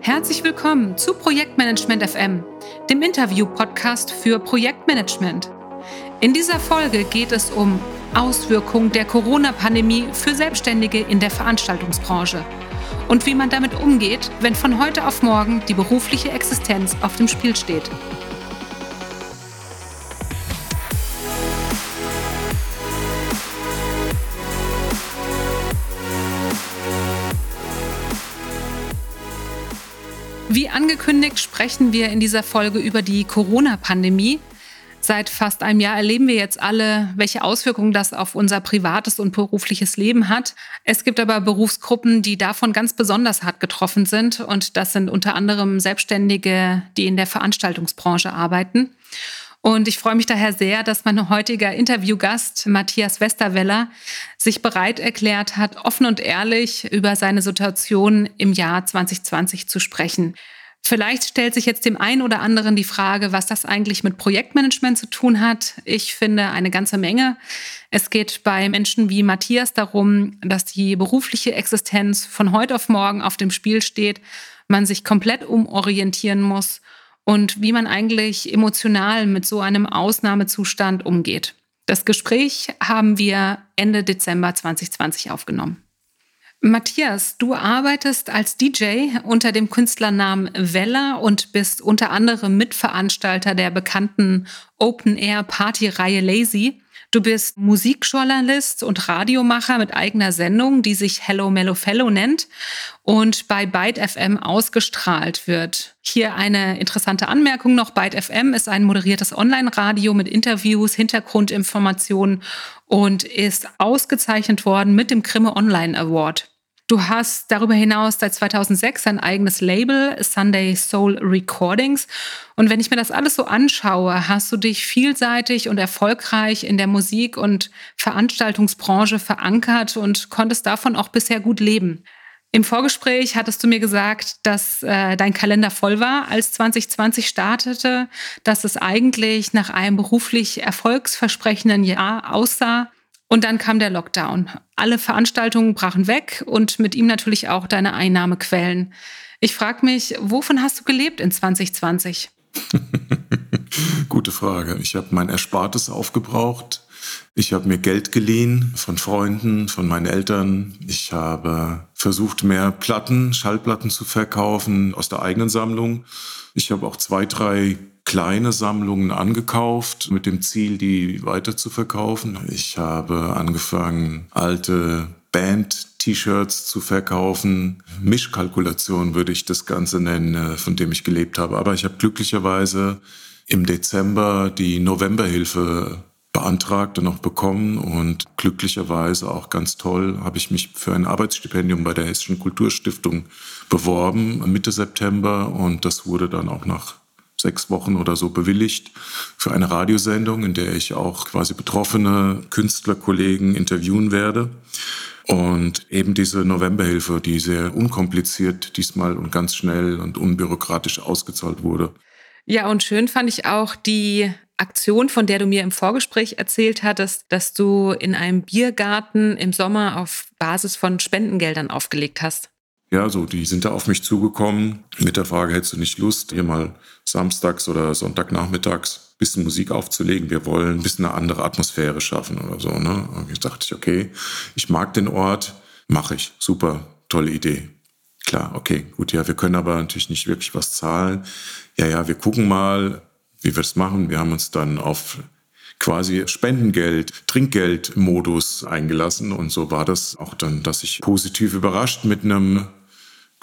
Herzlich willkommen zu Projektmanagement FM, dem Interview-Podcast für Projektmanagement. In dieser Folge geht es um Auswirkungen der Corona-Pandemie für Selbstständige in der Veranstaltungsbranche und wie man damit umgeht, wenn von heute auf morgen die berufliche Existenz auf dem Spiel steht. Wie angekündigt sprechen wir in dieser Folge über die Corona-Pandemie. Seit fast einem Jahr erleben wir jetzt alle, welche Auswirkungen das auf unser privates und berufliches Leben hat. Es gibt aber Berufsgruppen, die davon ganz besonders hart getroffen sind. Und das sind unter anderem Selbstständige, die in der Veranstaltungsbranche arbeiten. Und ich freue mich daher sehr, dass mein heutiger Interviewgast Matthias Westerweller sich bereit erklärt hat, offen und ehrlich über seine Situation im Jahr 2020 zu sprechen. Vielleicht stellt sich jetzt dem einen oder anderen die Frage, was das eigentlich mit Projektmanagement zu tun hat. Ich finde eine ganze Menge. Es geht bei Menschen wie Matthias darum, dass die berufliche Existenz von heute auf morgen auf dem Spiel steht, man sich komplett umorientieren muss und wie man eigentlich emotional mit so einem Ausnahmezustand umgeht. Das Gespräch haben wir Ende Dezember 2020 aufgenommen. Matthias, du arbeitest als DJ unter dem Künstlernamen Vella und bist unter anderem Mitveranstalter der bekannten Open-Air-Party-Reihe Lazy. Du bist Musikjournalist und Radiomacher mit eigener Sendung, die sich Hello Mellow Fellow nennt und bei Byte FM ausgestrahlt wird. Hier eine interessante Anmerkung noch. Byte FM ist ein moderiertes Online-Radio mit Interviews, Hintergrundinformationen und ist ausgezeichnet worden mit dem Grimme Online Award. Du hast darüber hinaus seit 2006 ein eigenes Label, Sunday Soul Recordings. Und wenn ich mir das alles so anschaue, hast du dich vielseitig und erfolgreich in der Musik- und Veranstaltungsbranche verankert und konntest davon auch bisher gut leben. Im Vorgespräch hattest du mir gesagt, dass äh, dein Kalender voll war, als 2020 startete, dass es eigentlich nach einem beruflich erfolgsversprechenden Jahr aussah. Und dann kam der Lockdown. Alle Veranstaltungen brachen weg und mit ihm natürlich auch deine Einnahmequellen. Ich frage mich, wovon hast du gelebt in 2020? Gute Frage. Ich habe mein Erspartes aufgebraucht. Ich habe mir Geld geliehen von Freunden, von meinen Eltern. Ich habe versucht, mehr Platten, Schallplatten zu verkaufen aus der eigenen Sammlung. Ich habe auch zwei, drei kleine Sammlungen angekauft mit dem Ziel, die weiter zu verkaufen. Ich habe angefangen, alte Band-T-Shirts zu verkaufen. Mischkalkulation würde ich das Ganze nennen, äh, von dem ich gelebt habe. Aber ich habe glücklicherweise im Dezember die Novemberhilfe beantragt und auch bekommen und glücklicherweise auch ganz toll habe ich mich für ein Arbeitsstipendium bei der Hessischen Kulturstiftung beworben Mitte September und das wurde dann auch nach sechs Wochen oder so bewilligt für eine Radiosendung, in der ich auch quasi betroffene Künstlerkollegen interviewen werde. Und eben diese Novemberhilfe, die sehr unkompliziert diesmal und ganz schnell und unbürokratisch ausgezahlt wurde. Ja, und schön fand ich auch die Aktion, von der du mir im Vorgespräch erzählt hattest, dass du in einem Biergarten im Sommer auf Basis von Spendengeldern aufgelegt hast. Ja, so, die sind da auf mich zugekommen mit der Frage, hättest du nicht Lust, hier mal samstags oder Sonntagnachmittags ein bisschen Musik aufzulegen? Wir wollen ein bisschen eine andere Atmosphäre schaffen oder so. Ne? Und ich dachte, okay, ich mag den Ort, mache ich. Super, tolle Idee. Klar, okay, gut, ja, wir können aber natürlich nicht wirklich was zahlen. Ja, ja, wir gucken mal, wie wir es machen. Wir haben uns dann auf quasi Spendengeld, Trinkgeldmodus eingelassen und so war das auch dann, dass ich positiv überrascht mit einem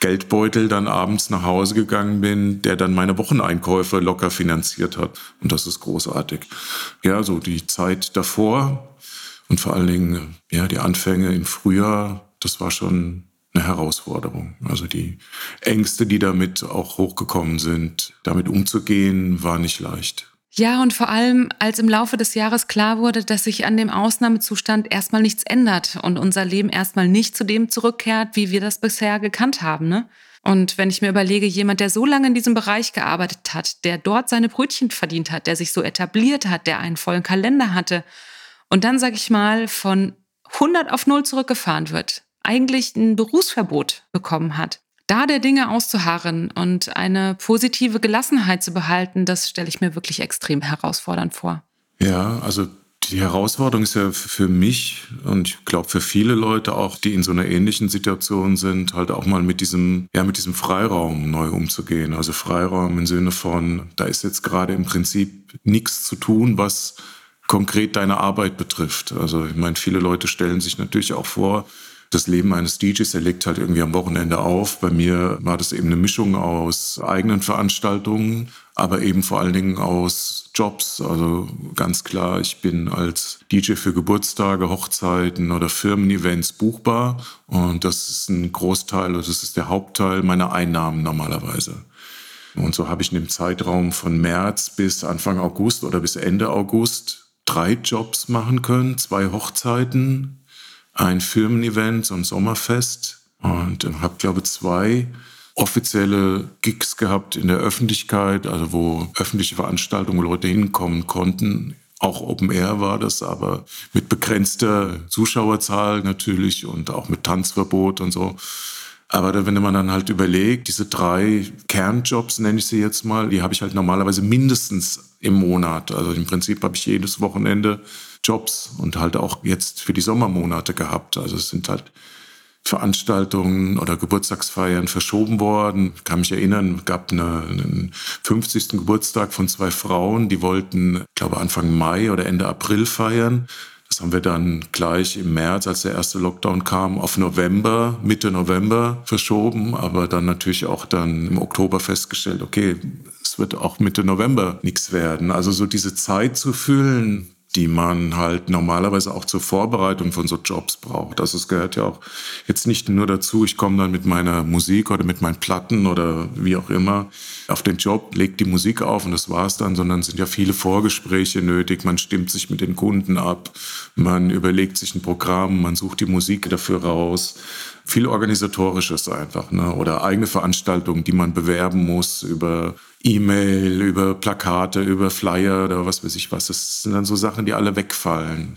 Geldbeutel dann abends nach Hause gegangen bin, der dann meine Wocheneinkäufe locker finanziert hat. Und das ist großartig. Ja, so die Zeit davor und vor allen Dingen, ja, die Anfänge im Frühjahr, das war schon eine Herausforderung. Also die Ängste, die damit auch hochgekommen sind, damit umzugehen, war nicht leicht. Ja, und vor allem, als im Laufe des Jahres klar wurde, dass sich an dem Ausnahmezustand erstmal nichts ändert und unser Leben erstmal nicht zu dem zurückkehrt, wie wir das bisher gekannt haben. Ne? Und wenn ich mir überlege, jemand, der so lange in diesem Bereich gearbeitet hat, der dort seine Brötchen verdient hat, der sich so etabliert hat, der einen vollen Kalender hatte und dann, sag ich mal, von 100 auf 0 zurückgefahren wird, eigentlich ein Berufsverbot bekommen hat, Da der Dinge auszuharren und eine positive Gelassenheit zu behalten, das stelle ich mir wirklich extrem herausfordernd vor. Ja, also die Herausforderung ist ja für mich und ich glaube für viele Leute auch, die in so einer ähnlichen Situation sind, halt auch mal mit diesem, ja, mit diesem Freiraum neu umzugehen. Also Freiraum im Sinne von, da ist jetzt gerade im Prinzip nichts zu tun, was konkret deine Arbeit betrifft. Also ich meine, viele Leute stellen sich natürlich auch vor, das Leben eines DJs, der legt halt irgendwie am Wochenende auf. Bei mir war das eben eine Mischung aus eigenen Veranstaltungen, aber eben vor allen Dingen aus Jobs. Also ganz klar, ich bin als DJ für Geburtstage, Hochzeiten oder Firmen-Events buchbar. Und das ist ein Großteil, das ist der Hauptteil meiner Einnahmen normalerweise. Und so habe ich in dem Zeitraum von März bis Anfang August oder bis Ende August drei Jobs machen können, zwei Hochzeiten, ein Firmen-Event, so ein Sommerfest und habe, glaube ich, zwei offizielle Gigs gehabt in der Öffentlichkeit, also wo öffentliche Veranstaltungen Leute hinkommen konnten. Auch Open Air war das, aber mit begrenzter Zuschauerzahl natürlich und auch mit Tanzverbot und so. Aber wenn man dann halt überlegt, diese drei Kernjobs, nenne ich sie jetzt mal, die habe ich halt normalerweise mindestens im Monat. Also im Prinzip habe ich jedes Wochenende Jobs und halt auch jetzt für die Sommermonate gehabt. Also es sind halt Veranstaltungen oder Geburtstagsfeiern verschoben worden. Ich kann mich erinnern, es gab eine, einen 50. Geburtstag von zwei Frauen, die wollten, ich glaube, Anfang Mai oder Ende April feiern. Das haben wir dann gleich im März, als der erste Lockdown kam, auf November, Mitte November verschoben, aber dann natürlich auch dann im Oktober festgestellt, okay, es wird auch Mitte November nichts werden. Also so diese Zeit zu füllen, die man halt normalerweise auch zur Vorbereitung von so Jobs braucht. Also es gehört ja auch jetzt nicht nur dazu, ich komme dann mit meiner Musik oder mit meinen Platten oder wie auch immer auf den Job, legt die Musik auf und das war's dann, sondern sind ja viele Vorgespräche nötig. Man stimmt sich mit den Kunden ab, man überlegt sich ein Programm, man sucht die Musik dafür raus. Viel organisatorisches einfach, ne? Oder eigene Veranstaltungen, die man bewerben muss über E-Mail, über Plakate, über Flyer oder was weiß ich was. Das sind dann so Sachen, die alle wegfallen.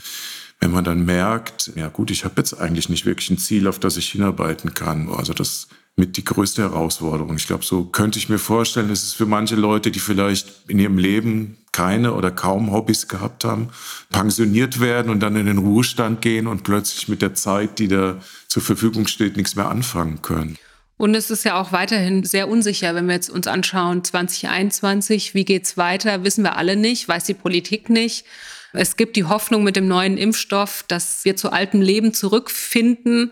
Wenn man dann merkt, ja gut, ich habe jetzt eigentlich nicht wirklich ein Ziel, auf das ich hinarbeiten kann. Also das mit die größte Herausforderung. Ich glaube, so könnte ich mir vorstellen, es ist für manche Leute, die vielleicht in ihrem Leben keine oder kaum Hobbys gehabt haben, pensioniert werden und dann in den Ruhestand gehen und plötzlich mit der Zeit, die da zur Verfügung steht, nichts mehr anfangen können. Und es ist ja auch weiterhin sehr unsicher, wenn wir jetzt uns anschauen, 2021, wie geht's weiter, wissen wir alle nicht, weiß die Politik nicht. Es gibt die Hoffnung mit dem neuen Impfstoff, dass wir zu altem Leben zurückfinden.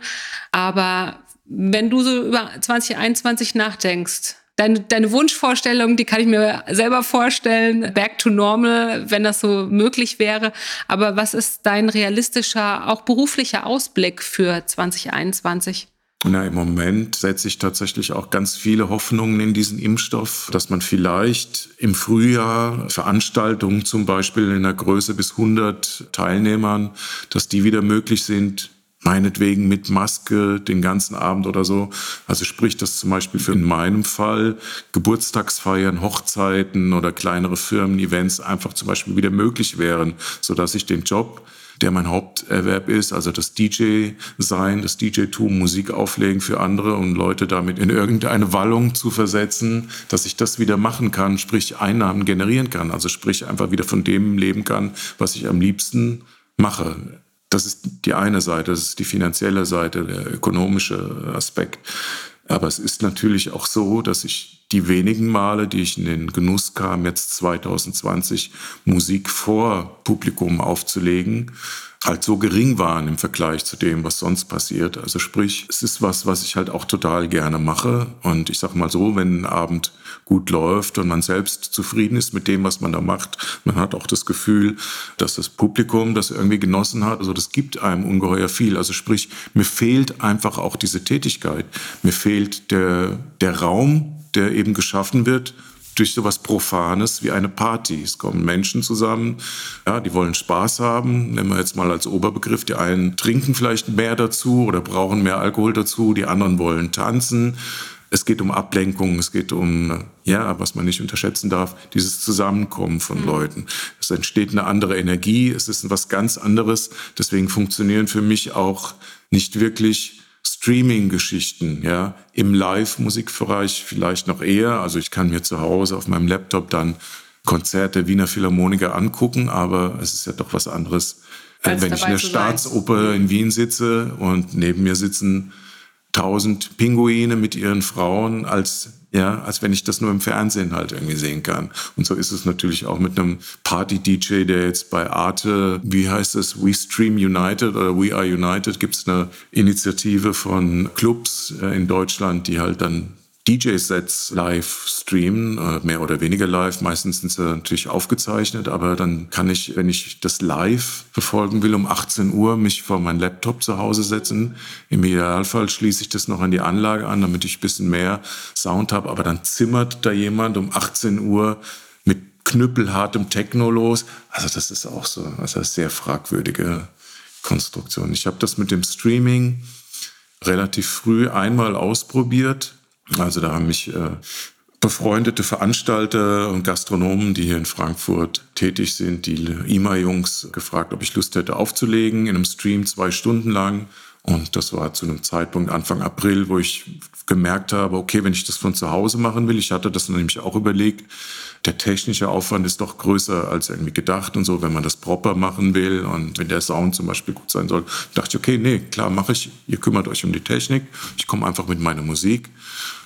Aber wenn du so über 2021 nachdenkst, deine, deine Wunschvorstellung, die kann ich mir selber vorstellen, back to normal, wenn das so möglich wäre. Aber was ist dein realistischer, auch beruflicher Ausblick für 2021? Na, im Moment setze ich tatsächlich auch ganz viele Hoffnungen in diesen Impfstoff, dass man vielleicht im Frühjahr Veranstaltungen zum Beispiel in der Größe bis 100 Teilnehmern, dass die wieder möglich sind, meinetwegen mit Maske den ganzen Abend oder so. Also sprich, dass zum Beispiel für in meinem Fall Geburtstagsfeiern, Hochzeiten oder kleinere Firmen-Events einfach zum Beispiel wieder möglich wären, sodass ich den Job der mein Haupterwerb ist, also das DJ-Sein, das DJ-Tum, Musik auflegen für andere und Leute damit in irgendeine Wallung zu versetzen, dass ich das wieder machen kann, sprich Einnahmen generieren kann, also sprich einfach wieder von dem leben kann, was ich am liebsten mache. Das ist die eine Seite, das ist die finanzielle Seite, der ökonomische Aspekt. Aber es ist natürlich auch so, dass ich die wenigen Male, die ich in den Genuss kam, jetzt 2020 Musik vor Publikum aufzulegen, halt so gering waren im Vergleich zu dem, was sonst passiert. Also sprich, es ist was, was ich halt auch total gerne mache. Und ich sag mal so, wenn ein Abend gut läuft und man selbst zufrieden ist mit dem, was man da macht, man hat auch das Gefühl, dass das Publikum das irgendwie genossen hat. Also das gibt einem ungeheuer viel. Also sprich, mir fehlt einfach auch diese Tätigkeit. Mir fehlt der, der Raum, der eben geschaffen wird durch sowas Profanes wie eine Party. Es kommen Menschen zusammen, ja, die wollen Spaß haben. Nehmen wir jetzt mal als Oberbegriff. Die einen trinken vielleicht mehr dazu oder brauchen mehr Alkohol dazu, die anderen wollen tanzen. Es geht um Ablenkung, es geht um, ja, was man nicht unterschätzen darf, dieses Zusammenkommen von mhm. Leuten. Es entsteht eine andere Energie, es ist was ganz anderes. Deswegen funktionieren für mich auch nicht wirklich Streaming-Geschichten, ja, im Live-Musikbereich vielleicht noch eher. Also ich kann mir zu Hause auf meinem Laptop dann Konzerte Wiener Philharmoniker angucken, aber es ist ja doch was anderes, Als wenn ich in der Staatsoper in Wien sitze und neben mir sitzen tausend Pinguine mit ihren Frauen, als ja, als wenn ich das nur im Fernsehen halt irgendwie sehen kann. Und so ist es natürlich auch mit einem Party-DJ, der jetzt bei Arte, wie heißt es, We Stream United oder We Are United, gibt es eine Initiative von Clubs äh, in Deutschland, die halt dann DJ-Sets live streamen, äh, mehr oder weniger live. Meistens sind sie natürlich aufgezeichnet, aber dann kann ich, wenn ich das live verfolgen will, um 18 Uhr mich vor meinen Laptop zu Hause setzen. Im Idealfall schließe ich das noch an die Anlage an, damit ich ein bisschen mehr Sound habe. Aber dann zimmert da jemand um 18 Uhr mit knüppelhartem Techno los. Also das ist auch so, also sehr fragwürdige Konstruktion. Ich habe das mit dem Streaming relativ früh einmal ausprobiert also da haben mich äh, befreundete Veranstalter und Gastronomen, die hier in Frankfurt tätig sind, die IMA-Jungs gefragt, ob ich Lust hätte aufzulegen in einem Stream zwei Stunden lang. Und das war zu einem Zeitpunkt Anfang April, wo ich gemerkt habe, okay, wenn ich das von zu Hause machen will, ich hatte das nämlich auch überlegt, der technische Aufwand ist doch größer als irgendwie gedacht und so, wenn man das proper machen will und wenn der Sound zum Beispiel gut sein soll, dachte ich, okay, nee, klar, mache ich, ihr kümmert euch um die Technik, ich komme einfach mit meiner Musik.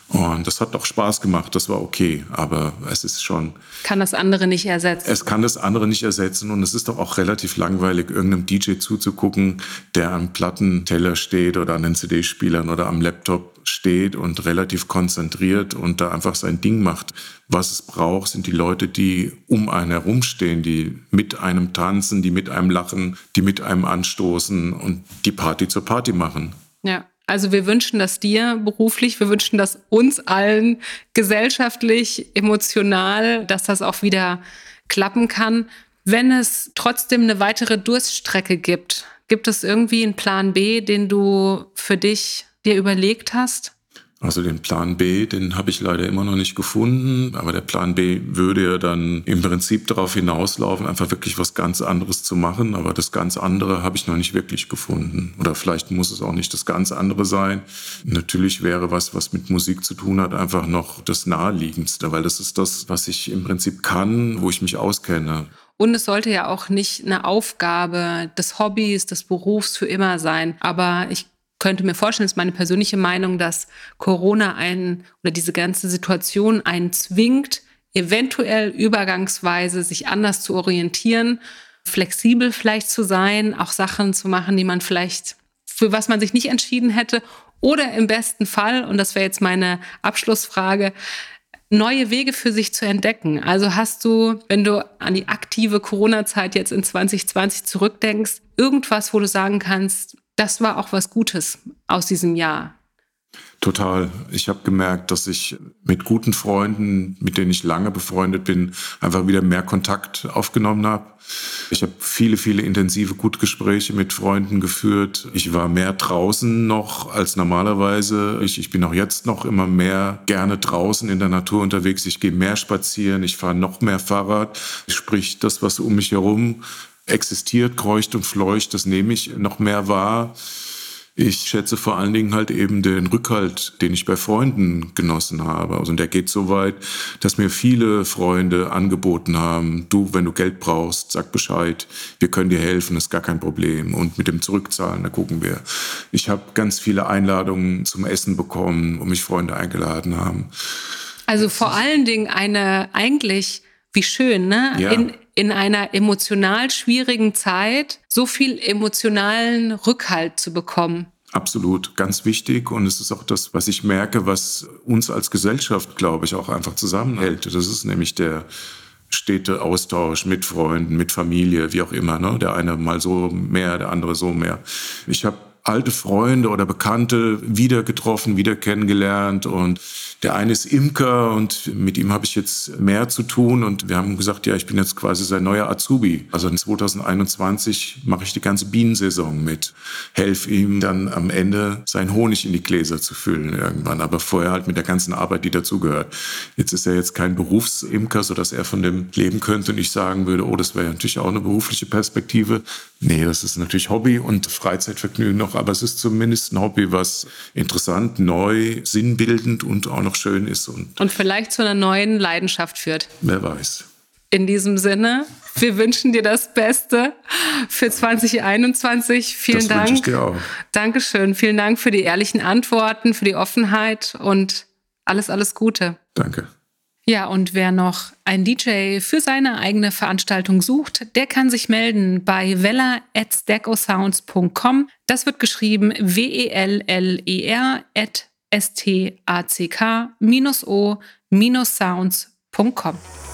Und das hat auch Spaß gemacht, das war okay, aber es ist schon. Kann das andere nicht ersetzen? Es kann das andere nicht ersetzen und es ist doch auch relativ langweilig, irgendeinem DJ zuzugucken, der am Plattenteller steht oder an den CD-Spielern oder am Laptop steht und relativ konzentriert und da einfach sein Ding macht. Was es braucht, sind die Leute, die um einen herumstehen, die mit einem tanzen, die mit einem lachen, die mit einem anstoßen und die Party zur Party machen. Ja. Also wir wünschen das dir beruflich, wir wünschen das uns allen gesellschaftlich, emotional, dass das auch wieder klappen kann. Wenn es trotzdem eine weitere Durststrecke gibt, gibt es irgendwie einen Plan B, den du für dich dir überlegt hast? Also den Plan B, den habe ich leider immer noch nicht gefunden, aber der Plan B würde ja dann im Prinzip darauf hinauslaufen, einfach wirklich was ganz anderes zu machen, aber das ganz andere habe ich noch nicht wirklich gefunden. Oder vielleicht muss es auch nicht das ganz andere sein. Natürlich wäre was, was mit Musik zu tun hat, einfach noch das naheliegendste, weil das ist das, was ich im Prinzip kann, wo ich mich auskenne. Und es sollte ja auch nicht eine Aufgabe des Hobbys, des Berufs für immer sein. Aber ich könnte mir vorstellen, ist meine persönliche Meinung, dass Corona einen oder diese ganze Situation einen zwingt, eventuell übergangsweise sich anders zu orientieren, flexibel vielleicht zu sein, auch Sachen zu machen, die man vielleicht, für was man sich nicht entschieden hätte. Oder im besten Fall, und das wäre jetzt meine Abschlussfrage, neue Wege für sich zu entdecken. Also hast du, wenn du an die aktive Corona-Zeit jetzt in 2020 zurückdenkst, irgendwas, wo du sagen kannst, das war auch was Gutes aus diesem Jahr. Total. Ich habe gemerkt, dass ich mit guten Freunden, mit denen ich lange befreundet bin, einfach wieder mehr Kontakt aufgenommen habe. Ich habe viele, viele intensive Gutgespräche mit Freunden geführt. Ich war mehr draußen noch als normalerweise. Ich, ich bin auch jetzt noch immer mehr gerne draußen in der Natur unterwegs. Ich gehe mehr spazieren. Ich fahre noch mehr Fahrrad. Sprich, das, was um mich herum existiert, kreucht und fleucht, das nehme ich noch mehr wahr. Ich schätze vor allen Dingen halt eben den Rückhalt, den ich bei Freunden genossen habe. Also der geht so weit, dass mir viele Freunde angeboten haben, du, wenn du Geld brauchst, sag Bescheid, wir können dir helfen, ist gar kein Problem. Und mit dem Zurückzahlen, da gucken wir. Ich habe ganz viele Einladungen zum Essen bekommen, wo mich Freunde eingeladen haben. Also vor allen Dingen eine eigentlich, wie schön, ne? Ja. In, in einer emotional schwierigen Zeit so viel emotionalen Rückhalt zu bekommen. Absolut, ganz wichtig. Und es ist auch das, was ich merke, was uns als Gesellschaft, glaube ich, auch einfach zusammenhält. Das ist nämlich der stete Austausch mit Freunden, mit Familie, wie auch immer. Ne? Der eine mal so mehr, der andere so mehr. Ich habe alte Freunde oder Bekannte wieder getroffen, wieder kennengelernt und der eine ist Imker und mit ihm habe ich jetzt mehr zu tun und wir haben gesagt, ja, ich bin jetzt quasi sein neuer Azubi. Also in 2021 mache ich die ganze Bienensaison mit, helfe ihm dann am Ende seinen Honig in die Gläser zu füllen irgendwann, aber vorher halt mit der ganzen Arbeit, die dazugehört. Jetzt ist er jetzt kein Berufsimker, sodass er von dem leben könnte und ich sagen würde, oh, das wäre natürlich auch eine berufliche Perspektive. Nee, das ist natürlich Hobby und Freizeitvergnügen noch aber es ist zumindest ein Hobby, was interessant, neu, sinnbildend und auch noch schön ist. Und, und vielleicht zu einer neuen Leidenschaft führt. Wer weiß. In diesem Sinne, wir wünschen dir das Beste für 2021. Vielen das Dank. Ich dir auch. Dankeschön. Vielen Dank für die ehrlichen Antworten, für die Offenheit und alles, alles Gute. Danke. Ja, und wer noch einen DJ für seine eigene Veranstaltung sucht, der kann sich melden bei weller.stackosounds.com. Das wird geschrieben W-E-L-L-E-R at S-T-A-C-K-O-sounds.com.